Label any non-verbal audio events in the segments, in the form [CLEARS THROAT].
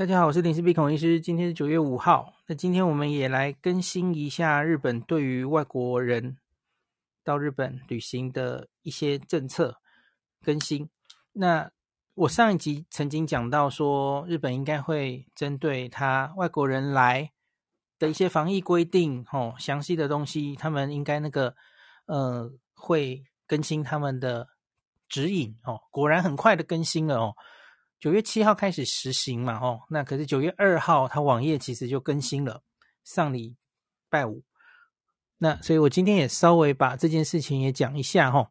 大家好，我是林氏璧孔医师。今天是九月五号，那今天我们也来更新一下日本对于外国人到日本旅行的一些政策更新。那我上一集曾经讲到说，日本应该会针对他外国人来的一些防疫规定，哦，详细的东西，他们应该那个呃会更新他们的指引哦。果然很快的更新了哦。九月七号开始实行嘛，哦，那可是九月二号，它网页其实就更新了，上礼拜五。那所以我今天也稍微把这件事情也讲一下，哈。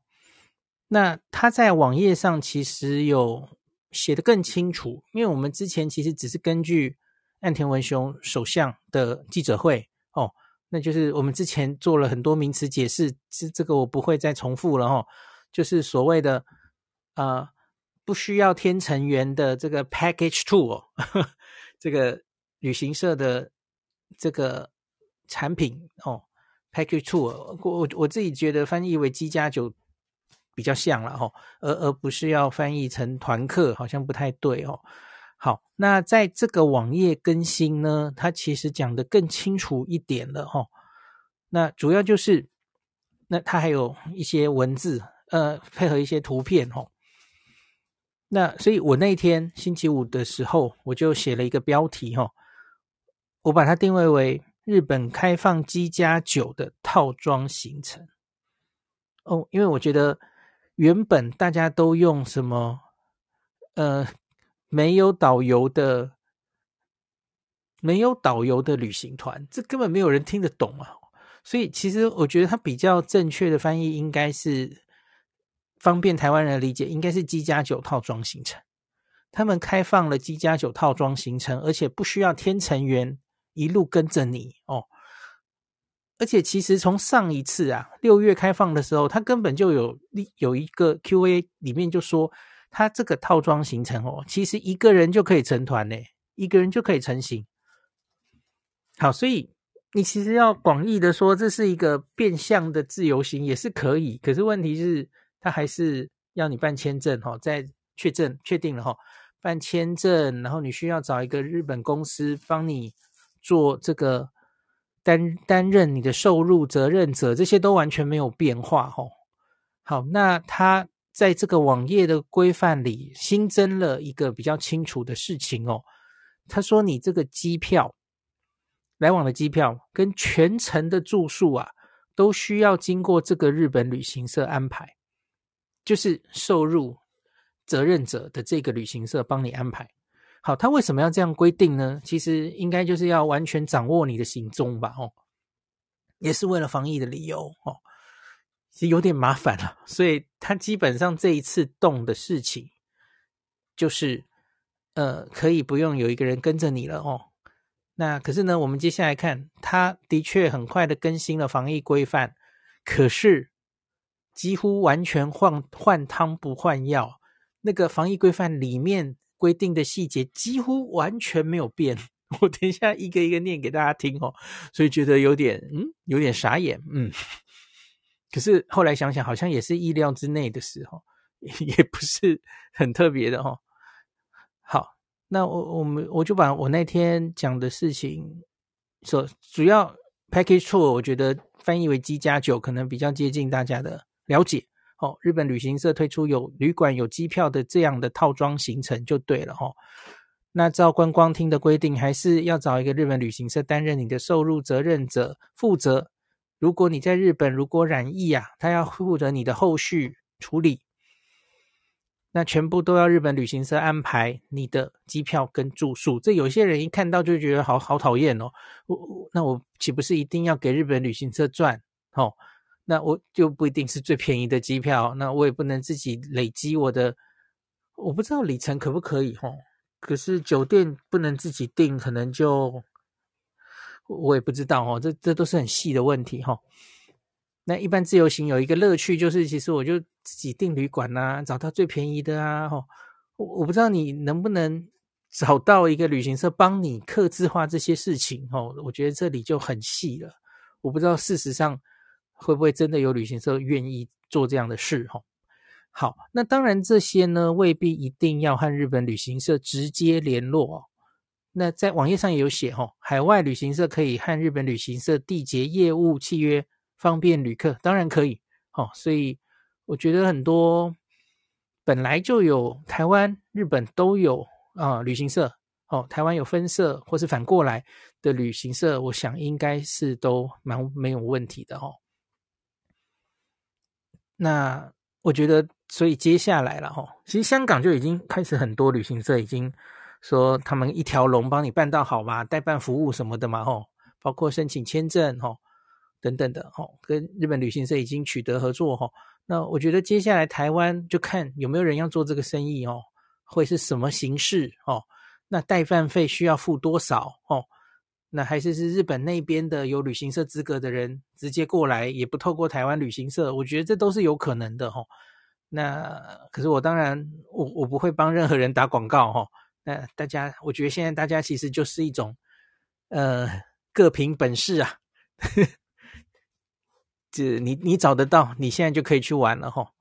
那他在网页上其实有写得更清楚，因为我们之前其实只是根据岸田文雄首相的记者会，哦，那就是我们之前做了很多名词解释，这这个我不会再重复了，哈，就是所谓的，呃。不需要天成员的这个 package tour，[LAUGHS] 这个旅行社的这个产品哦，package tour，我我自己觉得翻译为机加酒比较像了哦，而而不是要翻译成团客，好像不太对哦。好，那在这个网页更新呢，它其实讲得更清楚一点了哦。那主要就是，那它还有一些文字，呃，配合一些图片哦。那所以，我那天星期五的时候，我就写了一个标题哈，我把它定位为日本开放机加酒的套装行程。哦，因为我觉得原本大家都用什么，呃，没有导游的，没有导游的旅行团，这根本没有人听得懂啊。所以，其实我觉得它比较正确的翻译应该是。方便台湾人的理解，应该是机加酒套装行程。他们开放了机加酒套装行程，而且不需要天成员一路跟着你哦。而且其实从上一次啊六月开放的时候，他根本就有有一个 Q&A 里面就说，他这个套装行程哦，其实一个人就可以成团呢，一个人就可以成行。好，所以你其实要广义的说，这是一个变相的自由行也是可以，可是问题是。他还是要你办签证哈，在确证确定了哈，办签证，然后你需要找一个日本公司帮你做这个担担任你的受入责任者，这些都完全没有变化哈。好，那他在这个网页的规范里新增了一个比较清楚的事情哦。他说你这个机票来往的机票跟全程的住宿啊，都需要经过这个日本旅行社安排。就是受入责任者的这个旅行社帮你安排好，他为什么要这样规定呢？其实应该就是要完全掌握你的行踪吧，哦，也是为了防疫的理由哦，其实有点麻烦了，所以他基本上这一次动的事情，就是呃，可以不用有一个人跟着你了哦。那可是呢，我们接下来看，他的确很快的更新了防疫规范，可是。几乎完全换换汤不换药，那个防疫规范里面规定的细节几乎完全没有变。[LAUGHS] 我等一下一个一个念给大家听哦，所以觉得有点嗯，有点傻眼嗯。可是后来想想，好像也是意料之内的事哦，[LAUGHS] 也不是很特别的哦。好，那我我们我就把我那天讲的事情说，主要 package tour，我觉得翻译为机加酒可能比较接近大家的。了解哦，日本旅行社推出有旅馆、有机票的这样的套装行程就对了哦。那照观光厅的规定，还是要找一个日本旅行社担任你的受入责任者，负责。如果你在日本如果染疫啊，他要负责你的后续处理。那全部都要日本旅行社安排你的机票跟住宿。这有些人一看到就觉得好好讨厌哦。我那我岂不是一定要给日本旅行社赚哦？那我就不一定是最便宜的机票，那我也不能自己累积我的，我不知道里程可不可以吼，可是酒店不能自己订，可能就我也不知道哦，这这都是很细的问题哈。那一般自由行有一个乐趣就是，其实我就自己订旅馆啊，找到最便宜的啊，我我不知道你能不能找到一个旅行社帮你客制化这些事情哦，我觉得这里就很细了，我不知道事实上。会不会真的有旅行社愿意做这样的事？哈，好，那当然这些呢未必一定要和日本旅行社直接联络哦。那在网页上也有写吼，海外旅行社可以和日本旅行社缔结业务契约，方便旅客，当然可以。哦，所以我觉得很多本来就有台湾、日本都有啊旅行社，哦，台湾有分社或是反过来的旅行社，我想应该是都蛮没有问题的哦。那我觉得，所以接下来了哈，其实香港就已经开始很多旅行社已经。说他们一条龙帮你办到好嘛，代办服务什么的嘛，吼，包括申请签证，吼，等等的，吼，跟日本旅行社已经取得合作，吼。那我觉得接下来台湾就看有没有人要做这个生意，哦，会是什么形式，哦，那代办费需要付多少，哦，那还是是日本那边的有旅行社资格的人直接过来，也不透过台湾旅行社，我觉得这都是有可能的，吼。那可是我当然，我我不会帮任何人打广告，吼。那大家，我觉得现在大家其实就是一种，呃，各凭本事啊。这你你找得到，你现在就可以去玩了哈。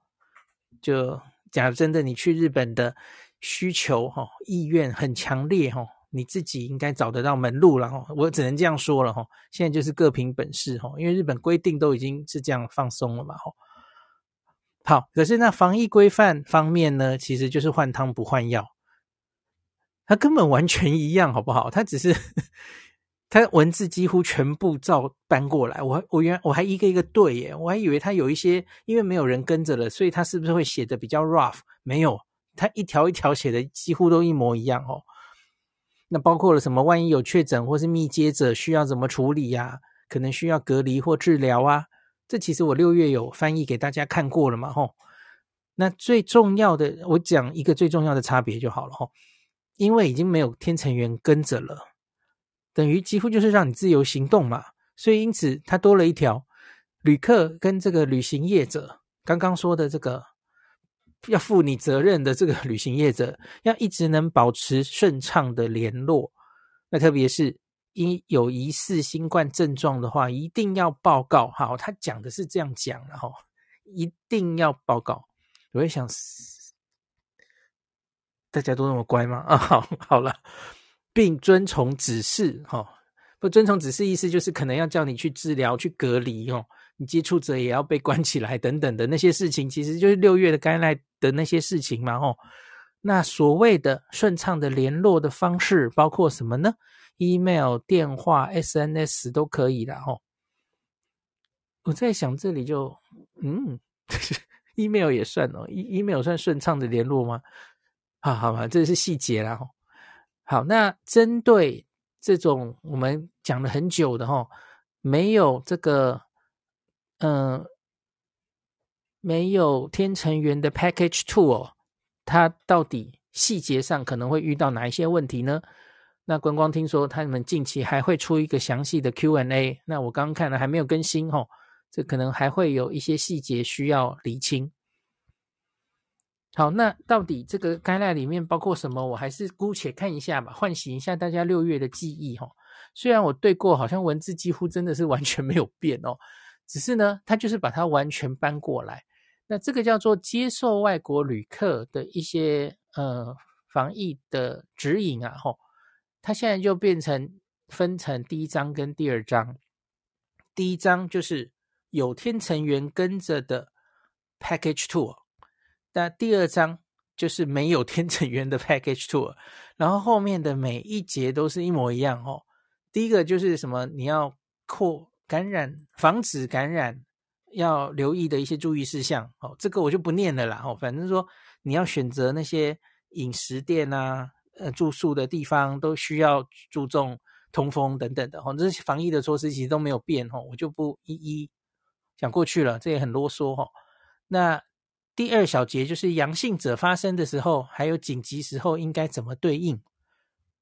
就假如真的你去日本的需求哈意愿很强烈哈，你自己应该找得到门路了哈。我只能这样说了哈。现在就是各凭本事哈，因为日本规定都已经是这样放松了嘛哈。好，可是那防疫规范方面呢，其实就是换汤不换药。它根本完全一样，好不好？它只是它文字几乎全部照搬过来。我我原我还一个一个对耶，我还以为它有一些因为没有人跟着了，所以它是不是会写的比较 rough？没有，它一条一条写的几乎都一模一样哦。那包括了什么？万一有确诊或是密接者，需要怎么处理呀、可能需要隔离或治疗啊？这其实我六月有翻译给大家看过了嘛？吼。那最重要的，我讲一个最重要的差别就好了吼。因为已经没有天成员跟着了，等于几乎就是让你自由行动嘛，所以因此它多了一条，旅客跟这个旅行业者刚刚说的这个要负你责任的这个旅行业者，要一直能保持顺畅的联络。那特别是因有疑似新冠症状的话，一定要报告。好，他讲的是这样讲，然后一定要报告。我会想。大家都那么乖吗？[LAUGHS] 啊，好，好了，并遵从指示，哈，不遵从指示意思就是可能要叫你去治疗、去隔离，哦，你接触者也要被关起来等等的那些事情，其实就是六月的该来的那些事情嘛，哦，那所谓的顺畅的联络的方式包括什么呢？email、电话、SNS 都可以的，哦。我在想这里就，嗯，[LAUGHS] email 也算哦，email 算顺畅的联络吗？好好吧，这是细节啦。好，那针对这种我们讲了很久的哈，没有这个，嗯、呃，没有天成员的 package tour，它到底细节上可能会遇到哪一些问题呢？那观光听说他们近期还会出一个详细的 Q&A，那我刚刚看了还没有更新哈，这可能还会有一些细节需要厘清。好，那到底这个 gala 里面包括什么？我还是姑且看一下吧，唤醒一下大家六月的记忆哈。虽然我对过，好像文字几乎真的是完全没有变哦，只是呢，它就是把它完全搬过来。那这个叫做接受外国旅客的一些呃防疫的指引啊，吼，它现在就变成分成第一章跟第二章。第一章就是有天成员跟着的 package tour。那第二章就是没有天成员的 package tour，然后后面的每一节都是一模一样哦。第一个就是什么，你要扩感染，防止感染，要留意的一些注意事项哦。这个我就不念了啦哦。反正说你要选择那些饮食店啊、呃住宿的地方，都需要注重通风等等的哦。这些防疫的措施其实都没有变哦，我就不一一讲过去了，这也很啰嗦哦。那第二小节就是阳性者发生的时候，还有紧急时候应该怎么对应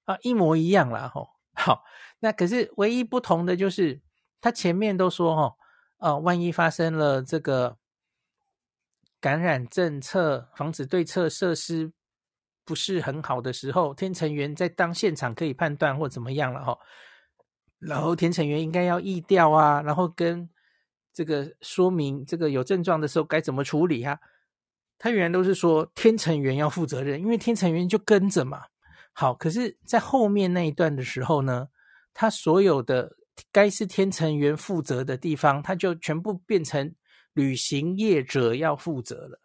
啊？一模一样啦吼。好，那可是唯一不同的就是，他前面都说哈，啊，万一发生了这个感染政策防止对策设施不是很好的时候，天成员在当现场可以判断或怎么样了哈。然后天成员应该要疫调啊，然后跟这个说明这个有症状的时候该怎么处理啊。他原来都是说天成员要负责任，因为天成员就跟着嘛。好，可是，在后面那一段的时候呢，他所有的该是天成员负责的地方，他就全部变成旅行业者要负责了。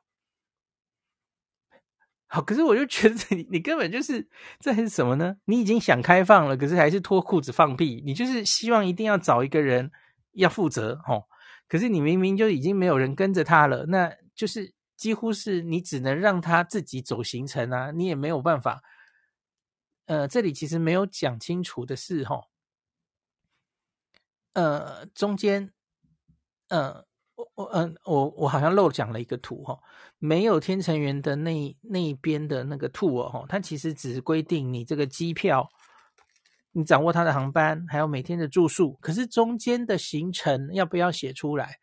好，可是我就觉得你你根本就是这还是什么呢？你已经想开放了，可是还是脱裤子放屁。你就是希望一定要找一个人要负责，哦。可是你明明就已经没有人跟着他了，那就是几乎是你只能让他自己走行程啊，你也没有办法。呃，这里其实没有讲清楚的是，哦，呃，中间，呃。我嗯，我我好像漏讲了一个图哈，没有天成员的那那一边的那个 tour 哈，它其实只是规定你这个机票，你掌握它的航班，还有每天的住宿，可是中间的行程要不要写出来？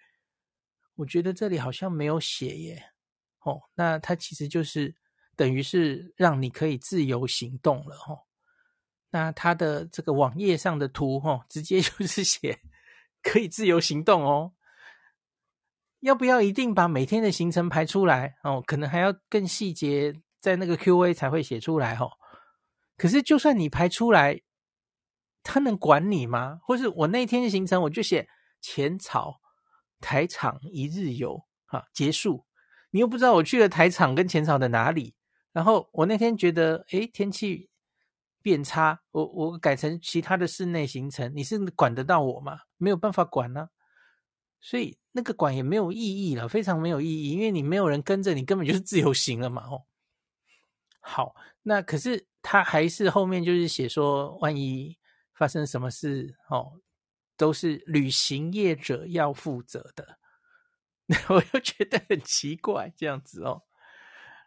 我觉得这里好像没有写耶。哦，那它其实就是等于是让你可以自由行动了哈。那他的这个网页上的图哈，直接就是写可以自由行动哦。要不要一定把每天的行程排出来哦？可能还要更细节，在那个 Q&A 才会写出来哦。可是就算你排出来，他能管你吗？或是我那天的行程我就写浅草台场一日游啊，结束。你又不知道我去了台场跟浅草的哪里。然后我那天觉得，诶，天气变差，我我改成其他的室内行程，你是管得到我吗？没有办法管呢、啊。所以那个管也没有意义了，非常没有意义，因为你没有人跟着你，根本就是自由行了嘛。哦，好，那可是他还是后面就是写说，万一发生什么事，哦，都是旅行业者要负责的。[LAUGHS] 我又觉得很奇怪，这样子哦。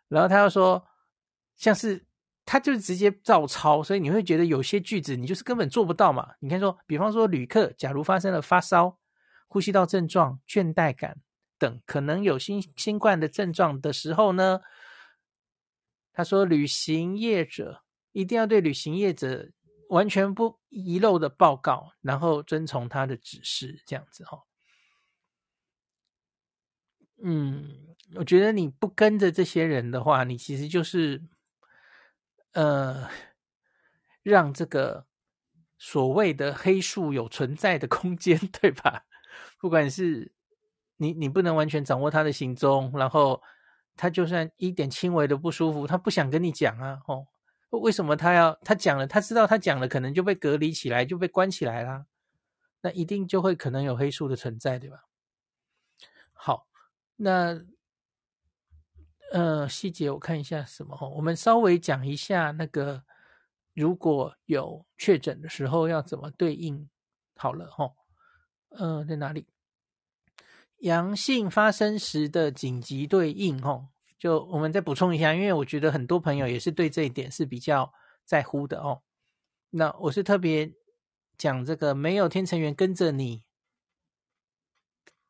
然后他又说，像是他就直接照抄，所以你会觉得有些句子你就是根本做不到嘛。你看说，比方说旅客假如发生了发烧。呼吸道症状、倦怠感等可能有新新冠的症状的时候呢，他说，旅行业者一定要对旅行业者完全不遗漏的报告，然后遵从他的指示，这样子哈。嗯，我觉得你不跟着这些人的话，你其实就是呃，让这个所谓的黑数有存在的空间，[LAUGHS] 对吧？不管是你，你不能完全掌握他的行踪，然后他就算一点轻微的不舒服，他不想跟你讲啊，哦，为什么他要他讲了？他知道他讲了，可能就被隔离起来，就被关起来啦。那一定就会可能有黑数的存在，对吧？好，那呃细节我看一下什么哈，我们稍微讲一下那个如果有确诊的时候要怎么对应好了哈。呃，在哪里？阳性发生时的紧急对应，哦，就我们再补充一下，因为我觉得很多朋友也是对这一点是比较在乎的哦。那我是特别讲这个没有天成员跟着你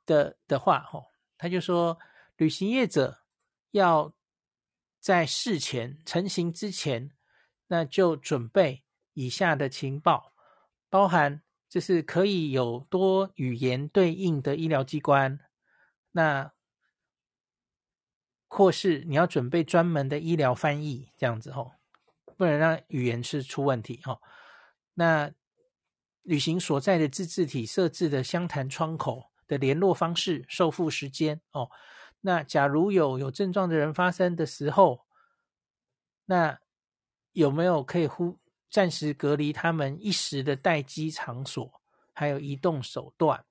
的的话，哦，他就说旅行业者要在事前成型之前，那就准备以下的情报，包含。就是可以有多语言对应的医疗机关，那或是你要准备专门的医疗翻译，这样子哦，不能让语言是出问题哦。那旅行所在的自治体设置的相谈窗口的联络方式、收付时间哦。那假如有有症状的人发生的时候，那有没有可以呼？暂时隔离他们一时的待机场所，还有移动手段。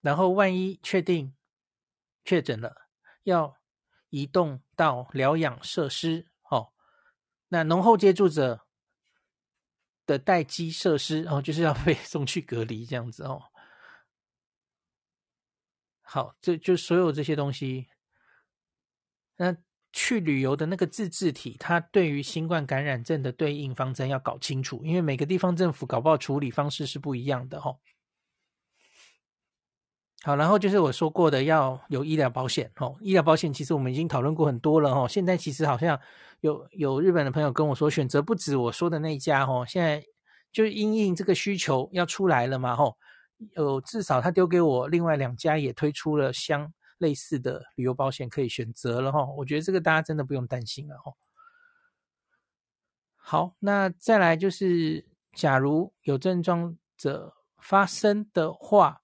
然后，万一确定确诊了，要移动到疗养设施。哦，那浓厚接触者的待机设施，哦，就是要被 [LAUGHS] 送去隔离这样子哦。好，这就所有这些东西。那。去旅游的那个自治体，它对于新冠感染症的对应方针要搞清楚，因为每个地方政府搞不好处理方式是不一样的齁。好，然后就是我说过的要有医疗保险哦，医疗保险其实我们已经讨论过很多了齁。现在其实好像有有日本的朋友跟我说，选择不止我说的那一家齁，现在就是因应这个需求要出来了嘛齁。有至少他丢给我另外两家也推出了相。类似的旅游保险可以选择了哈，我觉得这个大家真的不用担心了哈。好，那再来就是，假如有症状者发生的话，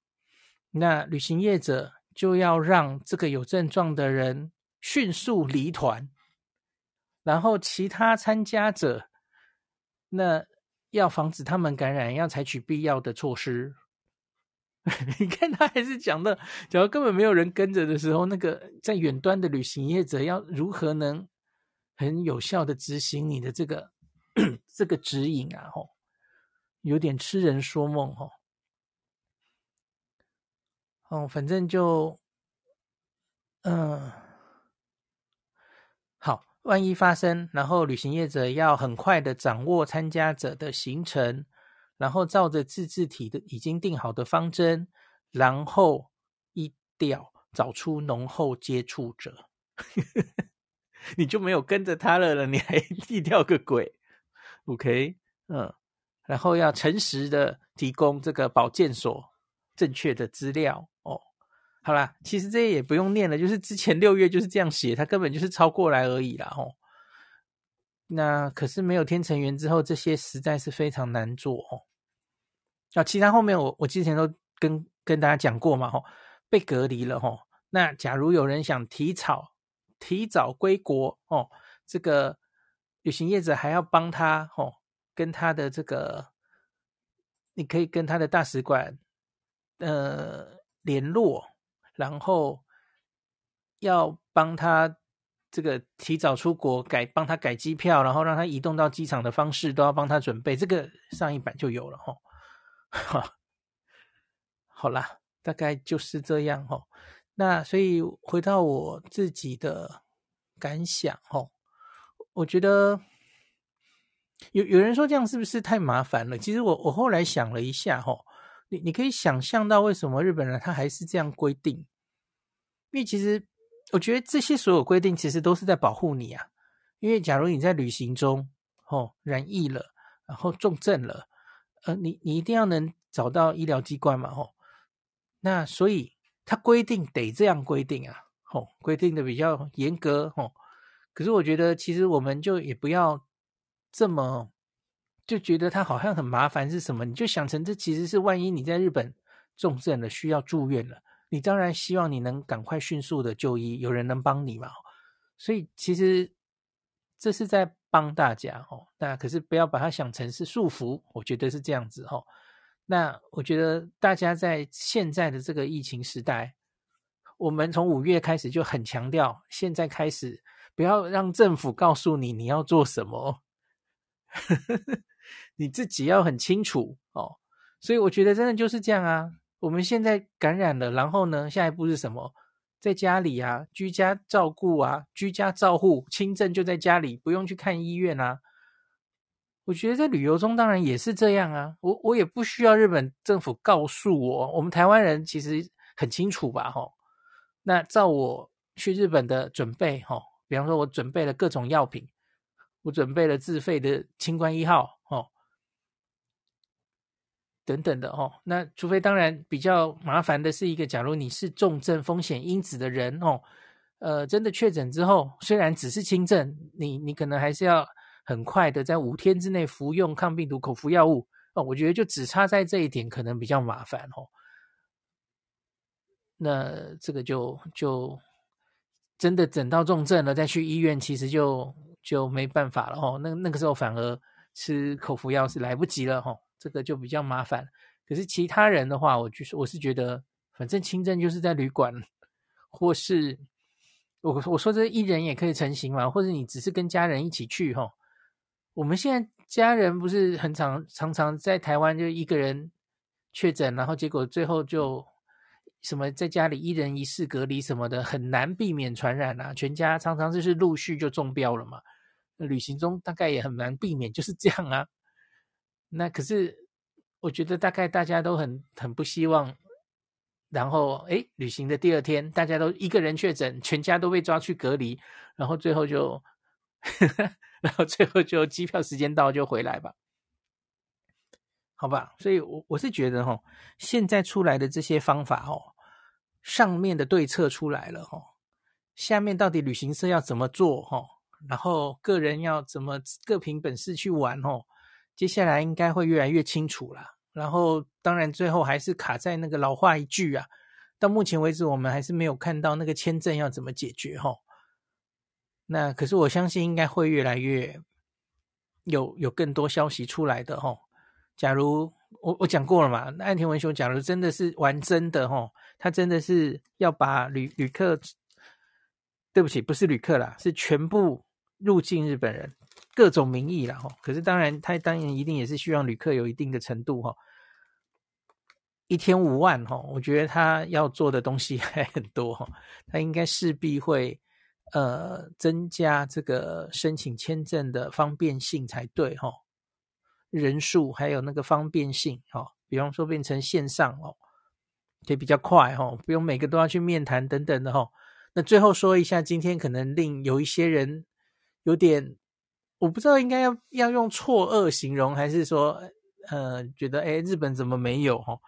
那旅行业者就要让这个有症状的人迅速离团，然后其他参加者，那要防止他们感染，要采取必要的措施。[LAUGHS] 你看，他还是讲的，假如根本没有人跟着的时候，那个在远端的旅行业者要如何能很有效的执行你的这个 [CLEARS THROAT] 这个指引啊？吼，有点痴人说梦，吼。哦，反正就，嗯，好，万一发生，然后旅行业者要很快的掌握参加者的行程。然后照着自治体的已经定好的方针，然后一调找出浓厚接触者，[LAUGHS] 你就没有跟着他了了，你还 [LAUGHS] 一调个鬼？OK，嗯，然后要诚实的提供这个保健所正确的资料哦。好啦，其实这也不用念了，就是之前六月就是这样写，他根本就是抄过来而已啦，吼。那可是没有天成员之后，这些实在是非常难做哦。啊，其他后面我我之前都跟跟大家讲过嘛，吼，被隔离了吼。那假如有人想提早提早归国哦，这个旅行业者还要帮他吼，跟他的这个，你可以跟他的大使馆呃联络，然后要帮他这个提早出国改帮他改机票，然后让他移动到机场的方式都要帮他准备。这个上一版就有了吼。哈，[LAUGHS] 好啦，大概就是这样哦。那所以回到我自己的感想哦，我觉得有有人说这样是不是太麻烦了？其实我我后来想了一下哦，你你可以想象到为什么日本人他还是这样规定？因为其实我觉得这些所有规定其实都是在保护你啊。因为假如你在旅行中哦染疫了，然后重症了。呃，你你一定要能找到医疗机关嘛，吼，那所以他规定得这样规定啊，吼，规定的比较严格，吼。可是我觉得其实我们就也不要这么就觉得他好像很麻烦是什么？你就想成这其实是万一你在日本重症了需要住院了，你当然希望你能赶快迅速的就医，有人能帮你嘛。所以其实这是在。帮大家哦，那可是不要把它想成是束缚，我觉得是这样子哦。那我觉得大家在现在的这个疫情时代，我们从五月开始就很强调，现在开始不要让政府告诉你你要做什么，[LAUGHS] 你自己要很清楚哦。所以我觉得真的就是这样啊。我们现在感染了，然后呢，下一步是什么？在家里啊，居家照顾啊，居家照护，轻症就在家里，不用去看医院啊。我觉得在旅游中当然也是这样啊。我我也不需要日本政府告诉我，我们台湾人其实很清楚吧？吼，那照我去日本的准备，吼，比方说我准备了各种药品，我准备了自费的清关一号，等等的哦，那除非当然比较麻烦的是一个，假如你是重症风险因子的人哦，呃，真的确诊之后，虽然只是轻症，你你可能还是要很快的在五天之内服用抗病毒口服药物哦。我觉得就只差在这一点，可能比较麻烦哦。那这个就就真的等到重症了再去医院，其实就就没办法了哦。那那个时候反而吃口服药是来不及了哦。这个就比较麻烦，可是其他人的话，我就是我是觉得，反正轻症就是在旅馆，或是我我说这一人也可以成型嘛，或者你只是跟家人一起去哈。我们现在家人不是很常常常在台湾就一个人确诊，然后结果最后就什么在家里一人一室隔离什么的，很难避免传染啊。全家常常就是陆续就中标了嘛。旅行中大概也很难避免，就是这样啊。那可是，我觉得大概大家都很很不希望，然后诶，旅行的第二天，大家都一个人确诊，全家都被抓去隔离，然后最后就，[LAUGHS] 然后最后就机票时间到就回来吧，好吧？所以我我是觉得哈，现在出来的这些方法哦，上面的对策出来了哈，下面到底旅行社要怎么做哈，然后个人要怎么各凭本事去玩哦，接下来应该会越来越清楚了。然后当然最后还是卡在那个老话一句啊，到目前为止我们还是没有看到那个签证要怎么解决哈。那可是我相信应该会越来越有有更多消息出来的哈。假如我我讲过了嘛，那岸田文雄假如真的是玩真的哈，他真的是要把旅旅客，对不起，不是旅客啦，是全部入境日本人各种名义啦哈。可是当然，他当然一定也是希望旅客有一定的程度哈。一天五万哈，我觉得他要做的东西 [LAUGHS] 还很多哈，他应该势必会。呃，增加这个申请签证的方便性才对哈，人数还有那个方便性哈，比方说变成线上哦，也比较快哈，不用每个都要去面谈等等的哈。那最后说一下，今天可能令有一些人有点，我不知道应该要要用错愕形容，还是说呃觉得诶日本怎么没有哈？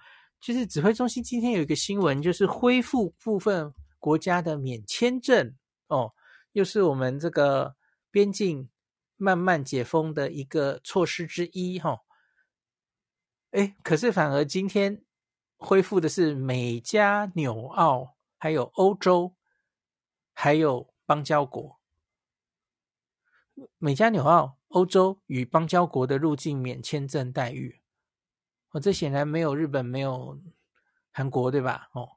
就是指挥中心今天有一个新闻，就是恢复部分国家的免签证。哦，又是我们这个边境慢慢解封的一个措施之一哈。哎，可是反而今天恢复的是美加纽澳，还有欧洲，还有邦交国。美加纽澳、欧洲与邦交国的入境免签证待遇，哦，这显然没有日本，没有韩国，对吧？哦，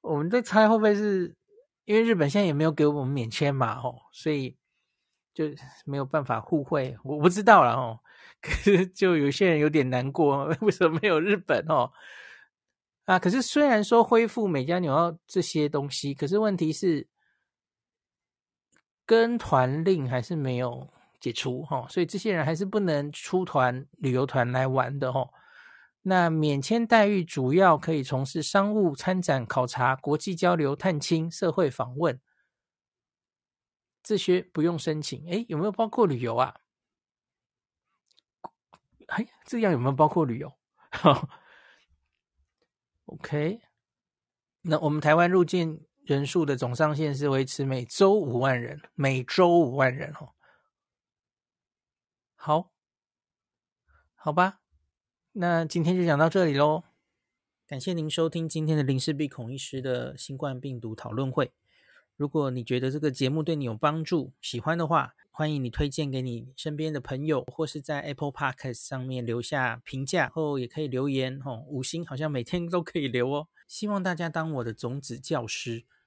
我们在猜会不会是？因为日本现在也没有给我们免签嘛，吼，所以就没有办法互惠。我不知道了，哦，[LAUGHS] 可是就有些人有点难过，[LAUGHS] 为什么没有日本？哦，啊，可是虽然说恢复美加纽澳这些东西，可是问题是跟团令还是没有解除，哈，所以这些人还是不能出团旅游团来玩的，吼。那免签待遇主要可以从事商务参展、考察、国际交流、探亲、社会访问，这些不用申请。哎，有没有包括旅游啊？哎，这样有没有包括旅游？[LAUGHS] OK，那我们台湾入境人数的总上限是维持每周五万人，每周五万人哦。好，好吧。那今天就讲到这里喽，感谢您收听今天的林氏璧孔医师的新冠病毒讨论会。如果你觉得这个节目对你有帮助，喜欢的话，欢迎你推荐给你身边的朋友，或是在 Apple Podcast 上面留下评价，后也可以留言哦，五星好像每天都可以留哦。希望大家当我的种子教师，